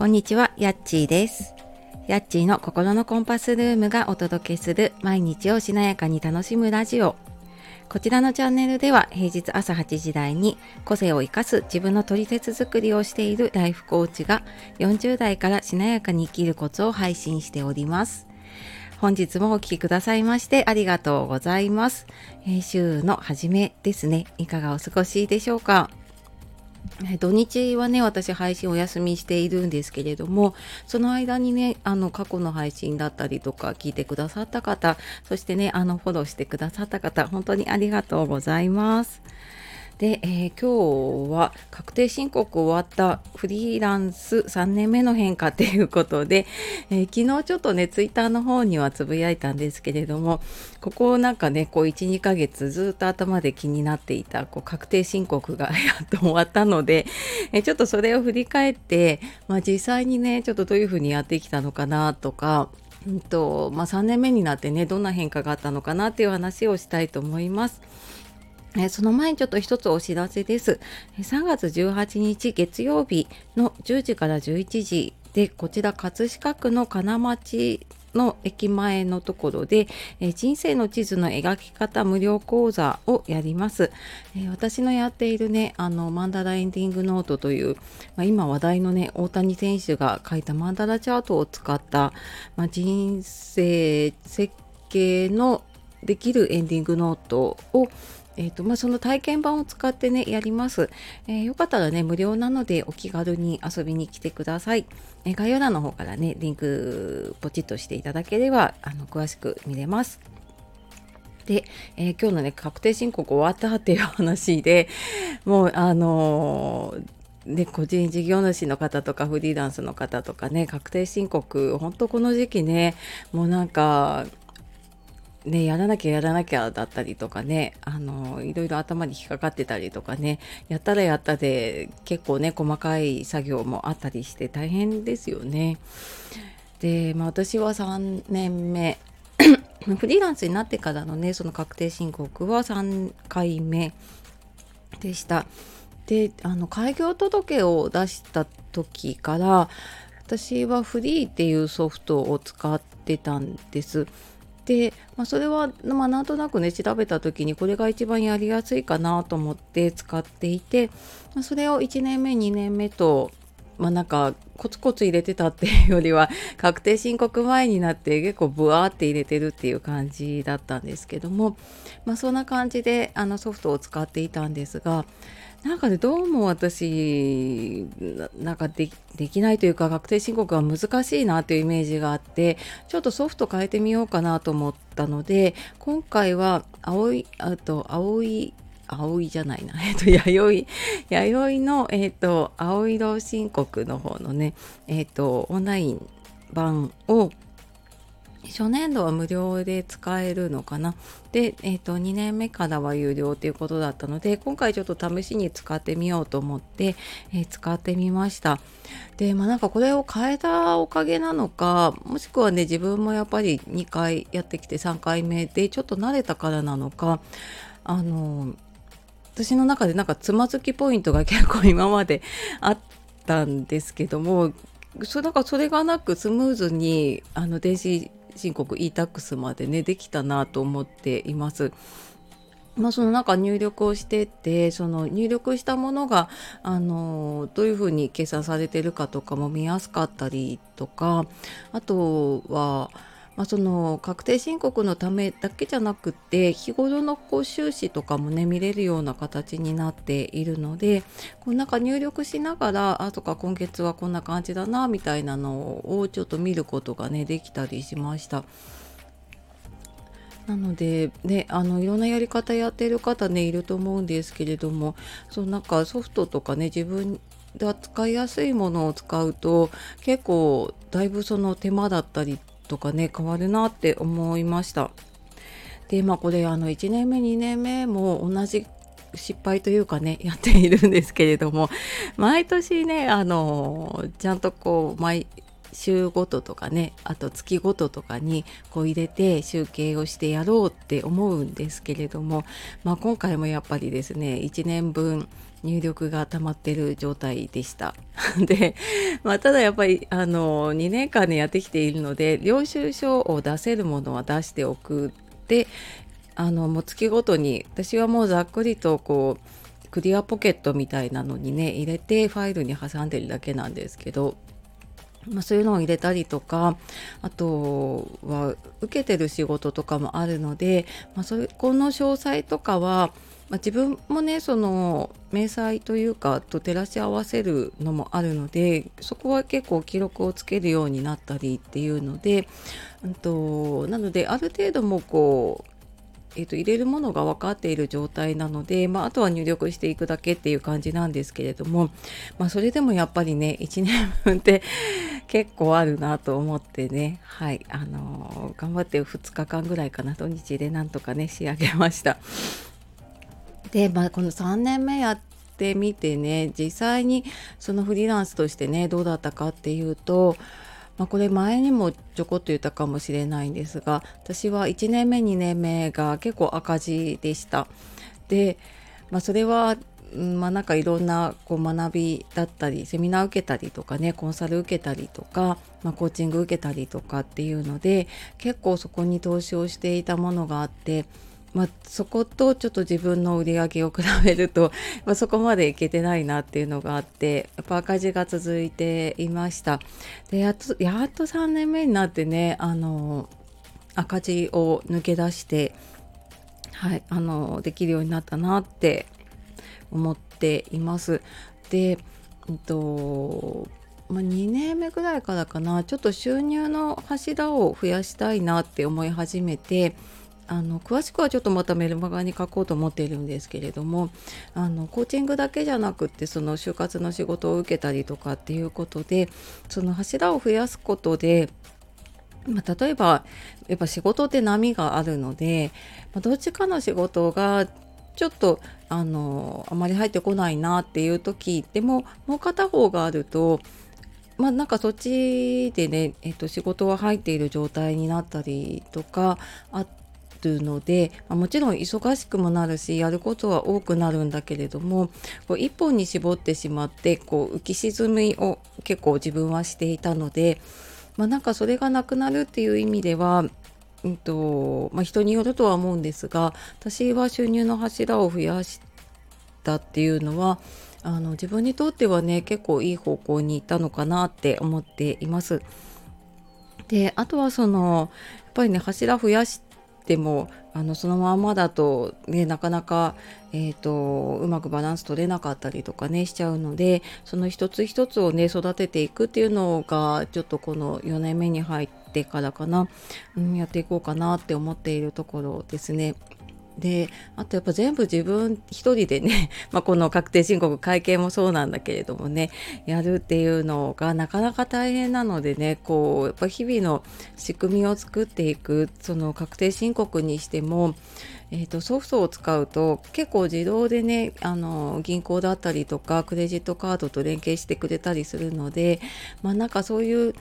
こんにちは、やっちーです。やっちーの心のコンパスルームがお届けする毎日をしなやかに楽しむラジオ。こちらのチャンネルでは平日朝8時台に個性を生かす自分の取説作りをしているライフコーチが40代からしなやかに生きるコツを配信しております。本日もお聴きくださいましてありがとうございます。えー週の初めですね。いかがお過ごしでしょうか？土日はね私配信お休みしているんですけれどもその間にねあの過去の配信だったりとか聞いてくださった方そしてねあのフォローしてくださった方本当にありがとうございます。で、えー今日は確定申告終わったフリーランス3年目の変化っていうことで、えー昨日ちょっとねツイッターの方にはつぶやいたんですけれどもここなんかねこう12ヶ月ずっと頭で気になっていたこう確定申告が やっと終わったので、えーちょっとそれを振り返って、まあ、実際にねちょっとどういうふうにやってきたのかなとかうんとまあ、3年目になってねどんな変化があったのかなっていう話をしたいと思います。えその前にちょっと一つお知らせです。3月18日月曜日の10時から11時で、こちら葛飾区の金町の駅前のところで、え人生の地図の描き方無料講座をやります。え私のやっているね、あの、マンダラエンディングノートという、まあ、今話題のね、大谷選手が書いたマンダラチャートを使った、まあ、人生設計のできるエンディングノートをえーとまあ、その体験版を使ってねやります、えーよかったらね無料なのでお気軽に遊びに来てください、えー概要欄の方からねリンクポチッとしていただければあの詳しく見れます。で、えー今日のね確定申告終わったっていう話でもうあのね、個人事業主の方とかフリーランスの方とかね確定申告本当この時期ねもうなんかね、やらなきゃやらなきゃだったりとかねあのいろいろ頭に引っかかってたりとかねやったらやったで結構ね細かい作業もあったりして大変ですよね。で、まあ、私は3年目 フリーランスになってからのねその確定申告は3回目でした。であの開業届を出した時から私はフリーっていうソフトを使ってたんです。で、まあ、それは、まあ、なんとなくね調べた時にこれが一番やりやすいかなと思って使っていて、まあ、それを1年目2年目とまあなんかコツコツ入れてたっていうよりは 確定申告前になって結構ブワーって入れてるっていう感じだったんですけども、まあ、そんな感じであのソフトを使っていたんですがなんかねどうも私なんかできないというか確定申告が難しいなというイメージがあってちょっとソフト変えてみようかなと思ったので今回は青いあと青い青いじゃないな、えっと、弥生、弥生の、えっと、青色申告の方のね、えっと、オンライン版を、初年度は無料で使えるのかな？で、えっと、2年目からは有料ということだったので、今回ちょっと試しに使ってみようと思って、えー使ってみました。で、まあなんかこれを変えたおかげなのか、もしくはね、自分もやっぱり2回やってきて3回目でちょっと慣れたからなのか、あの、私の中でなんかつまずきポイントが結構 今まであったんですけどもそなんかそれがなくスムーズにあの電子申告 e-tax までねできたなと思っています。まあ、その中入力をしてってその入力したものがあのどういうふうに計算されてるかとかも見やすかったりとかあとは、まあ、その確定申告のためだけじゃなくて日頃のこう収支とかもね見れるような形になっているのでこうなんか入力しながらあとか今月はこんな感じだなみたいなのをちょっと見ることがねできたりしました。なのでねあのいろんなやり方やってる方ねいると思うんですけれどもそうなんかソフトとかね自分が使いやすいものを使うと結構だいぶその手間だったりとかね変わるなって思いました。でまあこれあの1年目2年目も同じ失敗というかねやっているんですけれども毎年ねあのちゃんとこう毎週ごととかねあと月ごととかにこう入れて集計をしてやろうって思うんですけれども、まあ、今回もやっぱりですね1年分入力が溜まってる状態でした。で、まあ、ただやっぱりあの2年間でやってきているので領収書を出せるものは出しておくであのもう月ごとに私はもうざっくりとこうクリアポケットみたいなのにね入れてファイルに挟んでるだけなんですけどまあ、そういうのを入れたりとかあとは受けてる仕事とかもあるので、まあ、そこの詳細とかは、まあ、自分もねその明細というかと照らし合わせるのもあるのでそこは結構記録をつけるようになったりっていうので、うんと、なのである程度もこうえーと、入れるものが分かっている状態なので、まあ、あとは入力していくだけっていう感じなんですけれども、まあ、それでもやっぱりね1年分って 結構あるなと思ってねはいあのー、頑張って2日間ぐらいかな土日でなんとかね仕上げました。で、まあ、この3年目やってみてね実際にそのフリーランスとしてねどうだったかっていうとまあ、これ前にもちょこっと言ったかもしれないんですが私は1年目2年目が結構赤字でした。で、まあ、それはまあ、なんかいろんなこう学びだったりセミナー受けたりとかねコンサル受けたりとか、まあ、コーチング受けたりとかっていうので結構そこに投資をしていたものがあってまあ、そことちょっと自分の売り上げを比べると、まあ、そこまでいけてないなっていうのがあってやっぱ赤字が続いていました。でやっとやっと3年目になってねあの赤字を抜け出してはいあのできるようになったなって思っています。で、えっとまあ、2年目ぐらいからかなちょっと収入の柱を増やしたいなって思い始めてあの詳しくはちょっとまたメルマガに書こうと思っているんですけれどもあのコーチングだけじゃなくってその就活の仕事を受けたりとかっていうことでその柱を増やすことでまあ、例えばやっぱ仕事って波があるので、まあ、どっちかの仕事がちょっとあのあまり入ってこないなっていう時でももう片方があるとまあなんかそっちでね、えっと、仕事は入っている状態になったりとかあるので、ま、もちろん忙しくもなるしやることは多くなるんだけれどもこう一本に絞ってしまってこう浮き沈みを結構自分はしていたので、まあ、なんかそれがなくなるっていう意味ではうんとまあ、人によるとは思うんですが私は収入の柱を増やしたっていうのはあの自分にとってはね結構いい方向に行ったのかなって思っています。であとはそのやっぱりね柱増やしでもあのそのままだと、ね、なかなか、えーと、うまくバランス取れなかったりとかねしちゃうのでその一つ一つをね育てていくっていうのがちょっとこの4年目に入ってからかな、うん、やっていこうかなって思っているところですね。であとやっぱ全部自分一人でね、まあ、この確定申告会計もそうなんだけれどもねやるっていうのがなかなか大変なのでねこうやっぱ日々の仕組みを作っていくその確定申告にしてもえーと、ソフトを使うと結構自動でねあの銀行だったりとかクレジットカードと連携してくれたりするのでまあなんかそういう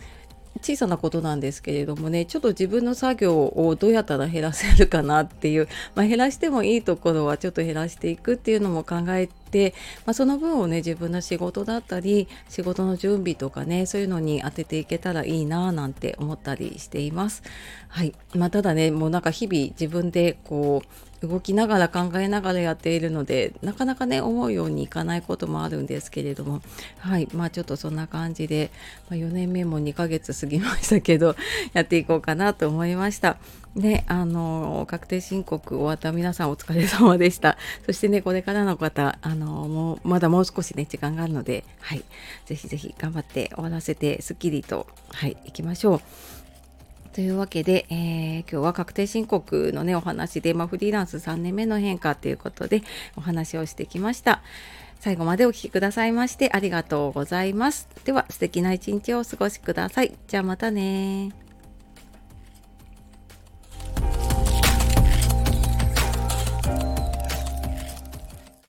小さなことなんですけれどもねちょっと自分の作業をどうやったら減らせるかなっていう、まあ、減らしてもいいところはちょっと減らしていくっていうのも考えて、まあ、その分をね自分の仕事だったり仕事の準備とかねそういうのに当てていけたらいいななんて思ったりしています。はいまあ、ただねもうなんか日々自分でこう動きながら考えながらやっているのでなかなかね思うようにいかないこともあるんですけれどもはいまあちょっとそんな感じで、まあ、4年目も2ヶ月過ぎましたけどやっていこうかなと思いました。で、あの、確定申告終わった皆さんお疲れ様でした。そしてね、これからの方、あの、もう、まだもう少しね、時間があるので、はい、ぜひぜひ頑張って終わらせて、すっきりと、はい、行きましょう。というわけで、えー、今日は確定申告のね、お話で、まあ、フリーランス3年目の変化ということでお話をしてきました。最後までお聴きくださいましてありがとうございます。では素敵な一日をお過ごしください。じゃあまたね